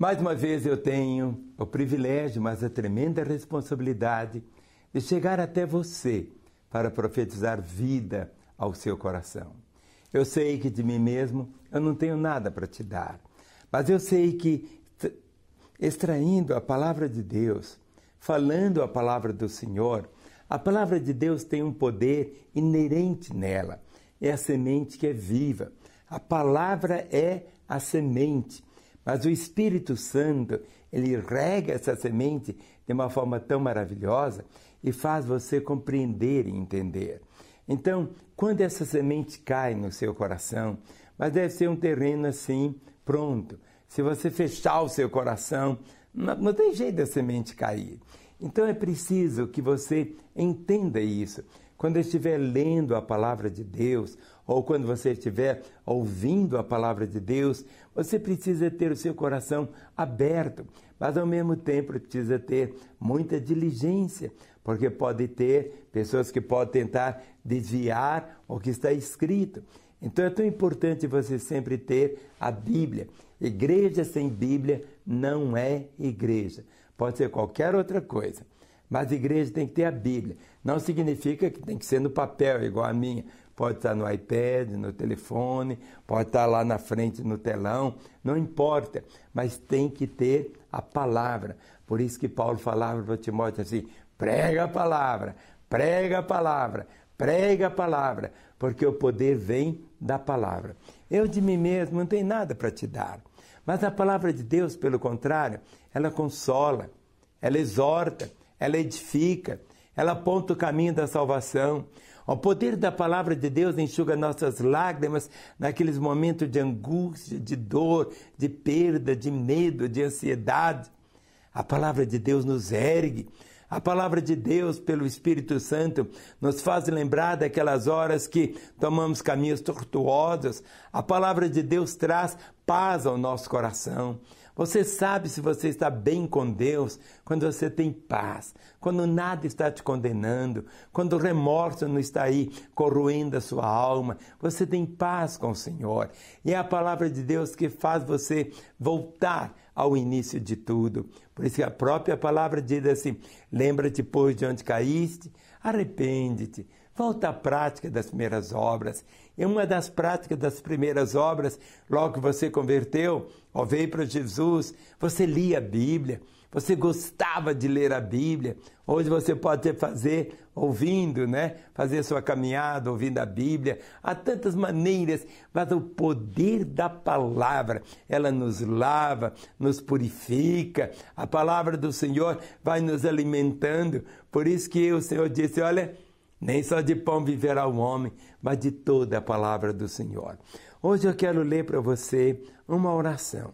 Mais uma vez eu tenho o privilégio, mas a tremenda responsabilidade de chegar até você para profetizar vida ao seu coração. Eu sei que de mim mesmo eu não tenho nada para te dar, mas eu sei que extraindo a palavra de Deus, falando a palavra do Senhor, a palavra de Deus tem um poder inerente nela. É a semente que é viva. A palavra é a semente. Mas o Espírito Santo, ele rega essa semente de uma forma tão maravilhosa e faz você compreender e entender. Então, quando essa semente cai no seu coração, mas deve ser um terreno assim, pronto. Se você fechar o seu coração, não, não tem jeito da semente cair. Então é preciso que você entenda isso. Quando estiver lendo a palavra de Deus, ou quando você estiver ouvindo a palavra de Deus, você precisa ter o seu coração aberto, mas ao mesmo tempo precisa ter muita diligência, porque pode ter pessoas que podem tentar desviar o que está escrito. Então é tão importante você sempre ter a Bíblia. Igreja sem Bíblia não é igreja. Pode ser qualquer outra coisa. Mas a igreja tem que ter a Bíblia. Não significa que tem que ser no papel, igual a minha. Pode estar no iPad, no telefone, pode estar lá na frente no telão, não importa. Mas tem que ter a palavra. Por isso que Paulo falava para Timóteo assim: prega a palavra, prega a palavra, prega a palavra, porque o poder vem da palavra. Eu de mim mesmo não tenho nada para te dar. Mas a palavra de Deus, pelo contrário, ela consola, ela exorta, ela edifica, ela aponta o caminho da salvação. O poder da palavra de Deus enxuga nossas lágrimas naqueles momentos de angústia, de dor, de perda, de medo, de ansiedade. A palavra de Deus nos ergue. A palavra de Deus, pelo Espírito Santo, nos faz lembrar daquelas horas que tomamos caminhos tortuosos. A palavra de Deus traz paz ao nosso coração. Você sabe se você está bem com Deus quando você tem paz, quando nada está te condenando, quando o remorso não está aí corroendo a sua alma. Você tem paz com o Senhor. E é a palavra de Deus que faz você voltar ao início de tudo. Por isso que a própria palavra diz assim: lembra-te, pois, de onde caíste, arrepende-te Volta à prática das primeiras obras. E uma das práticas das primeiras obras, logo que você converteu, ou veio para Jesus, você lia a Bíblia, você gostava de ler a Bíblia. Hoje você pode fazer ouvindo, né? Fazer sua caminhada ouvindo a Bíblia. Há tantas maneiras, mas o poder da palavra, ela nos lava, nos purifica. A palavra do Senhor vai nos alimentando. Por isso que o Senhor disse, olha, nem só de pão viverá o homem, mas de toda a palavra do Senhor. Hoje eu quero ler para você uma oração.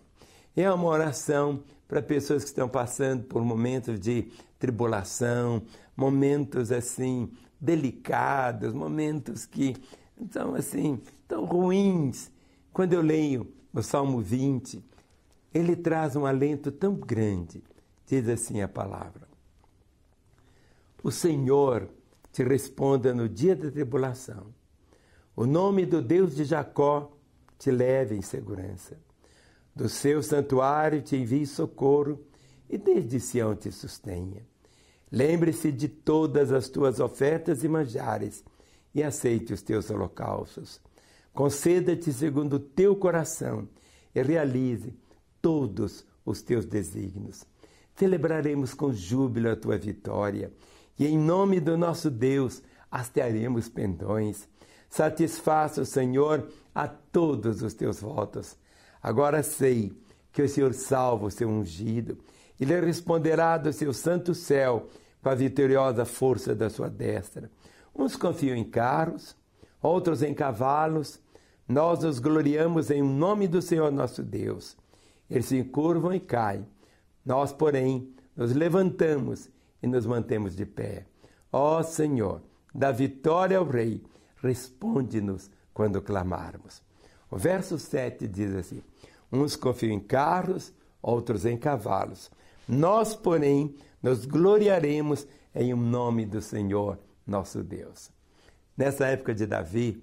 É uma oração para pessoas que estão passando por momentos de tribulação, momentos assim delicados, momentos que são assim tão ruins. Quando eu leio o Salmo 20, ele traz um alento tão grande. Diz assim a palavra: O Senhor te responda no dia da tribulação. O nome do Deus de Jacó te leve em segurança. Do seu santuário te envie socorro e desde Sião te sustenha. Lembre-se de todas as tuas ofertas e manjares e aceite os teus holocaustos. Conceda-te segundo o teu coração e realize todos os teus desígnios. Celebraremos com júbilo a tua vitória e em nome do nosso Deus hastearemos pendões. Satisfaça o Senhor a todos os teus votos. Agora sei que o Senhor salva o seu ungido. Ele responderá do seu santo céu com a vitoriosa força da sua destra. Uns confiam em carros, outros em cavalos. Nós nos gloriamos em nome do Senhor nosso Deus. Eles se curvam e caem. Nós, porém, nos levantamos e nos mantemos de pé. Ó Senhor, da vitória ao Rei, responde-nos quando clamarmos. O verso 7 diz assim: Uns confiam em carros, outros em cavalos. Nós, porém, nos gloriaremos em o nome do Senhor, nosso Deus. Nessa época de Davi,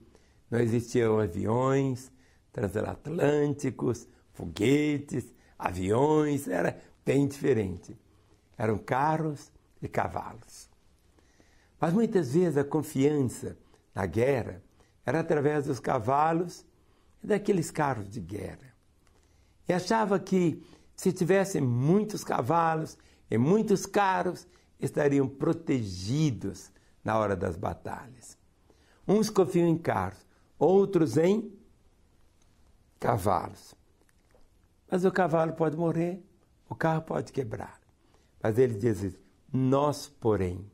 não existiam aviões transatlânticos, foguetes, aviões, era bem diferente. Eram carros e cavalos. Mas muitas vezes a confiança na guerra era através dos cavalos e daqueles carros de guerra. E achava que se tivessem muitos cavalos e muitos carros, estariam protegidos na hora das batalhas. Uns confiam em carros, outros em cavalos. Mas o cavalo pode morrer, o carro pode quebrar. Mas ele diz: Nós, porém,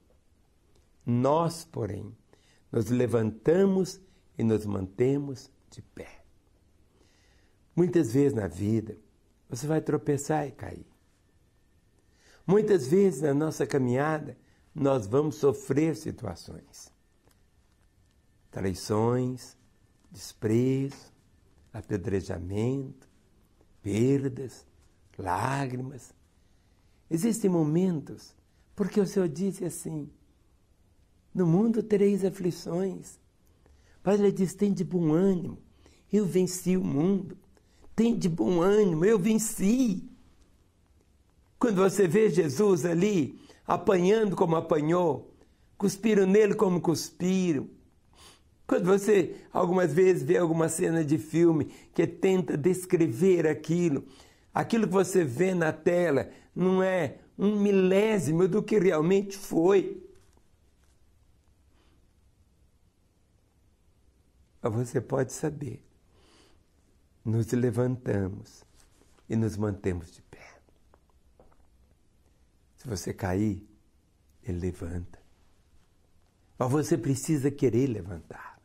nós, porém, nos levantamos e nos mantemos de pé. Muitas vezes na vida, você vai tropeçar e cair. Muitas vezes na nossa caminhada, nós vamos sofrer situações. Traições, desprezo, apedrejamento, perdas, lágrimas. Existem momentos, porque o Senhor disse assim: No mundo tereis aflições. Mas ele diz: tem de bom ânimo, eu venci o mundo. Tem de bom ânimo, eu venci. Quando você vê Jesus ali, apanhando como apanhou, cuspiram nele como cuspiram. Quando você algumas vezes vê alguma cena de filme que tenta descrever aquilo, aquilo que você vê na tela não é um milésimo do que realmente foi. Mas você pode saber, nos levantamos e nos mantemos de pé. Se você cair, ele levanta. Mas você precisa querer levantar.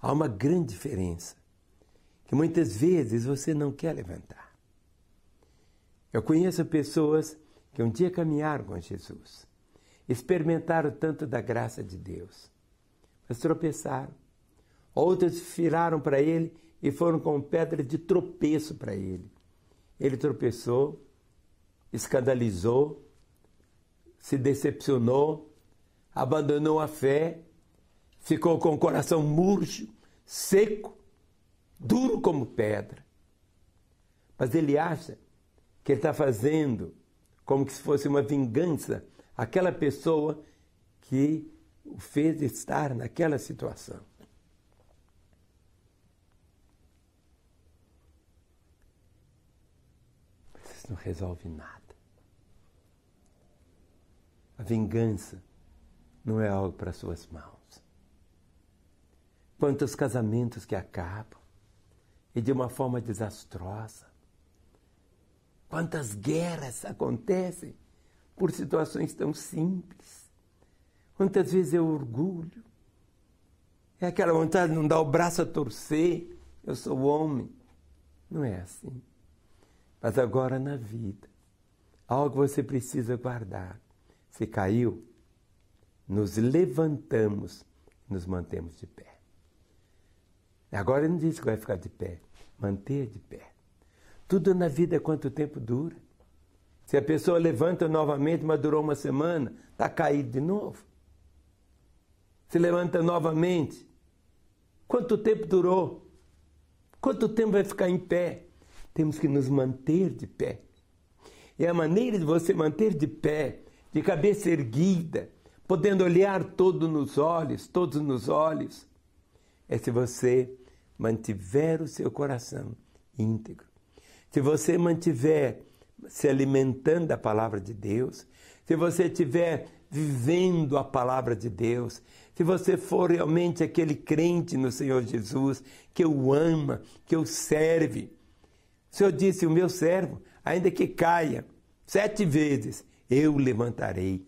Há uma grande diferença que muitas vezes você não quer levantar. Eu conheço pessoas que um dia caminharam com Jesus, experimentaram tanto da graça de Deus, mas tropeçaram. Outros viraram para ele e foram com pedra de tropeço para ele. Ele tropeçou, escandalizou, se decepcionou, abandonou a fé, ficou com o coração murcho, seco, duro como pedra. Mas ele acha que ele está fazendo como se fosse uma vingança aquela pessoa que o fez estar naquela situação. não resolve nada. A vingança não é algo para suas mãos. Quantos casamentos que acabam e de uma forma desastrosa. Quantas guerras acontecem por situações tão simples. Quantas vezes é orgulho. É aquela vontade de não dar o braço a torcer. Eu sou homem. Não é assim. Mas agora na vida, algo você precisa guardar. Se caiu, nos levantamos, nos mantemos de pé. Agora ele não diz que vai ficar de pé, manter de pé. Tudo na vida é quanto tempo dura. Se a pessoa levanta novamente, mas durou uma semana, está caído de novo. Se levanta novamente, quanto tempo durou? Quanto tempo vai ficar em pé? temos que nos manter de pé. E a maneira de você manter de pé, de cabeça erguida, podendo olhar todo nos olhos, todos nos olhos, é se você mantiver o seu coração íntegro. Se você mantiver se alimentando da palavra de Deus, se você estiver vivendo a palavra de Deus, se você for realmente aquele crente no Senhor Jesus, que o ama, que o serve, o Senhor disse: O meu servo, ainda que caia sete vezes, eu levantarei.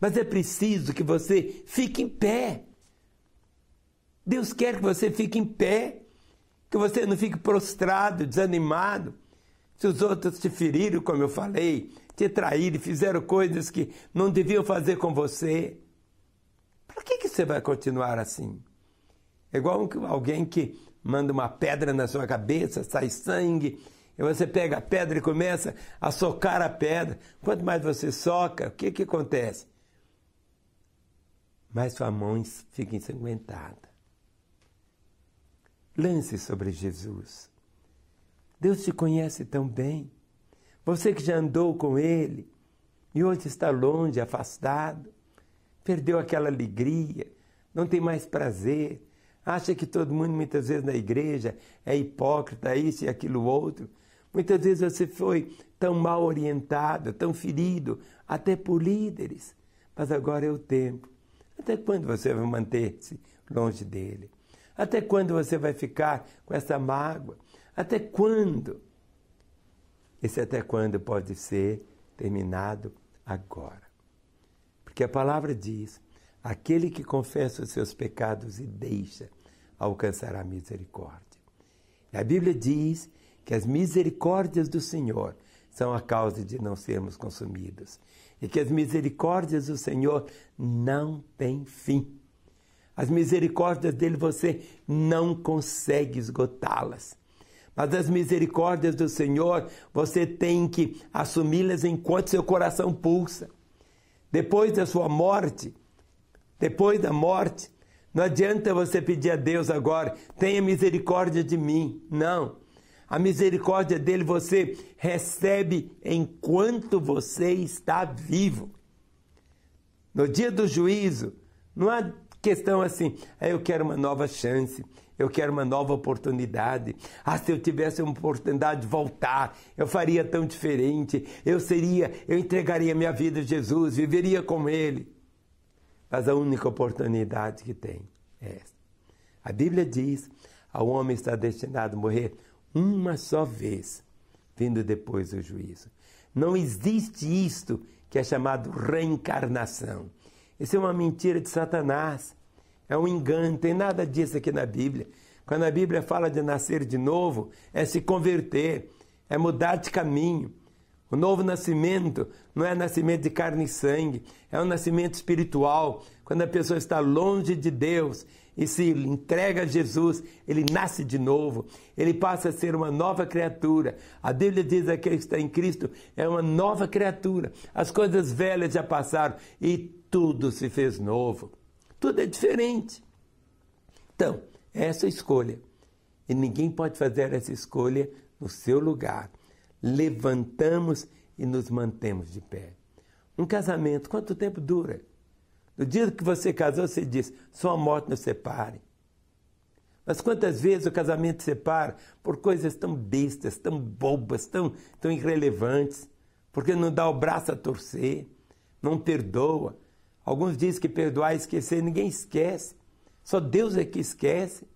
Mas é preciso que você fique em pé. Deus quer que você fique em pé, que você não fique prostrado, desanimado. Se os outros te feriram, como eu falei, te traíram, fizeram coisas que não deviam fazer com você, por que, que você vai continuar assim? É igual alguém que manda uma pedra na sua cabeça, sai sangue, e você pega a pedra e começa a socar a pedra. Quanto mais você soca, o que, que acontece? Mais sua mão fica ensanguentada. Lance sobre Jesus. Deus te conhece tão bem. Você que já andou com Ele e hoje está longe, afastado, perdeu aquela alegria, não tem mais prazer, acha que todo mundo muitas vezes na igreja é hipócrita, isso e aquilo outro. Muitas vezes você foi tão mal orientado, tão ferido, até por líderes. Mas agora é o tempo. Até quando você vai manter-se longe dele? Até quando você vai ficar com essa mágoa? Até quando? Esse até quando pode ser terminado agora. Porque a palavra diz: aquele que confessa os seus pecados e deixa alcançará misericórdia. E a Bíblia diz que as misericórdias do Senhor são a causa de não sermos consumidos. E que as misericórdias do Senhor não têm fim. As misericórdias dele você não consegue esgotá-las. Mas as misericórdias do Senhor você tem que assumi-las enquanto seu coração pulsa. Depois da sua morte, depois da morte, não adianta você pedir a Deus agora, tenha misericórdia de mim. Não. A misericórdia dele você recebe enquanto você está vivo. No dia do juízo, não há questão assim, ah, eu quero uma nova chance, eu quero uma nova oportunidade. Ah, se eu tivesse uma oportunidade de voltar, eu faria tão diferente. Eu seria, eu entregaria minha vida a Jesus, viveria com Ele. Mas a única oportunidade que tem é essa. A Bíblia diz: ao homem está destinado a morrer uma só vez, vindo depois do juízo. Não existe isto que é chamado reencarnação. Isso é uma mentira de Satanás. É um engano, tem nada disso aqui na Bíblia. Quando a Bíblia fala de nascer de novo, é se converter, é mudar de caminho. O novo nascimento não é nascimento de carne e sangue, é um nascimento espiritual. Quando a pessoa está longe de Deus e se entrega a Jesus, ele nasce de novo, ele passa a ser uma nova criatura. A Bíblia diz que aquele que está em Cristo é uma nova criatura. As coisas velhas já passaram e tudo se fez novo. Tudo é diferente. Então, essa é a escolha. E ninguém pode fazer essa escolha no seu lugar levantamos e nos mantemos de pé. Um casamento, quanto tempo dura? No dia que você casou, você diz: só a morte nos separe. Mas quantas vezes o casamento separa por coisas tão bestas, tão bobas, tão, tão irrelevantes, porque não dá o braço a torcer, não perdoa. Alguns dizem que perdoar e esquecer, ninguém esquece. Só Deus é que esquece.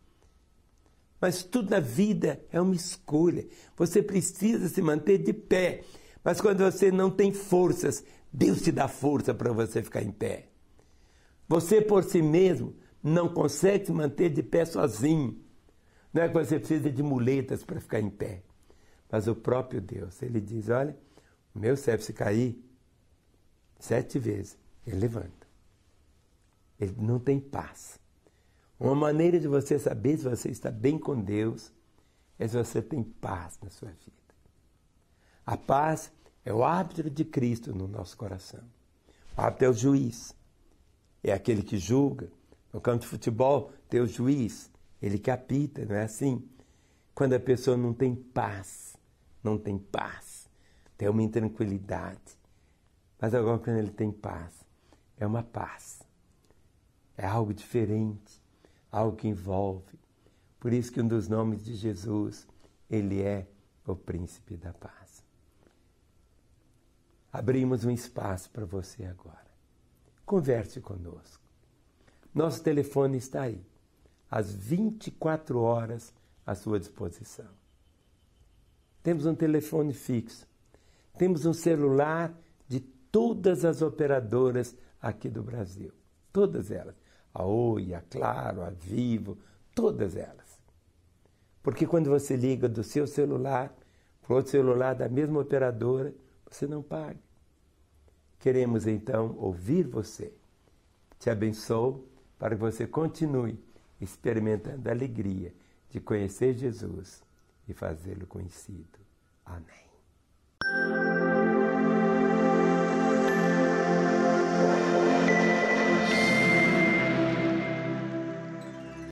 Mas tudo na vida é uma escolha. Você precisa se manter de pé. Mas quando você não tem forças, Deus te dá força para você ficar em pé. Você por si mesmo não consegue se manter de pé sozinho. Não é que você precisa de muletas para ficar em pé. Mas o próprio Deus, ele diz: olha, o meu servo se cair sete vezes, ele levanta. Ele não tem paz. Uma maneira de você saber se você está bem com Deus é se você tem paz na sua vida. A paz é o árbitro de Cristo no nosso coração. O árbitro é o juiz, é aquele que julga. No campo de futebol tem o juiz, ele que apita, não é assim? Quando a pessoa não tem paz, não tem paz, tem uma intranquilidade. Mas agora quando ele tem paz, é uma paz. É algo diferente algo que envolve. Por isso que um dos nomes de Jesus, ele é o príncipe da paz. Abrimos um espaço para você agora. Converse conosco. Nosso telefone está aí, às 24 horas à sua disposição. Temos um telefone fixo. Temos um celular de todas as operadoras aqui do Brasil. Todas elas a Oi, a Claro, a Vivo, todas elas. Porque quando você liga do seu celular para outro celular da mesma operadora, você não paga. Queremos então ouvir você. Te abençoo para que você continue experimentando a alegria de conhecer Jesus e fazê-lo conhecido. Amém.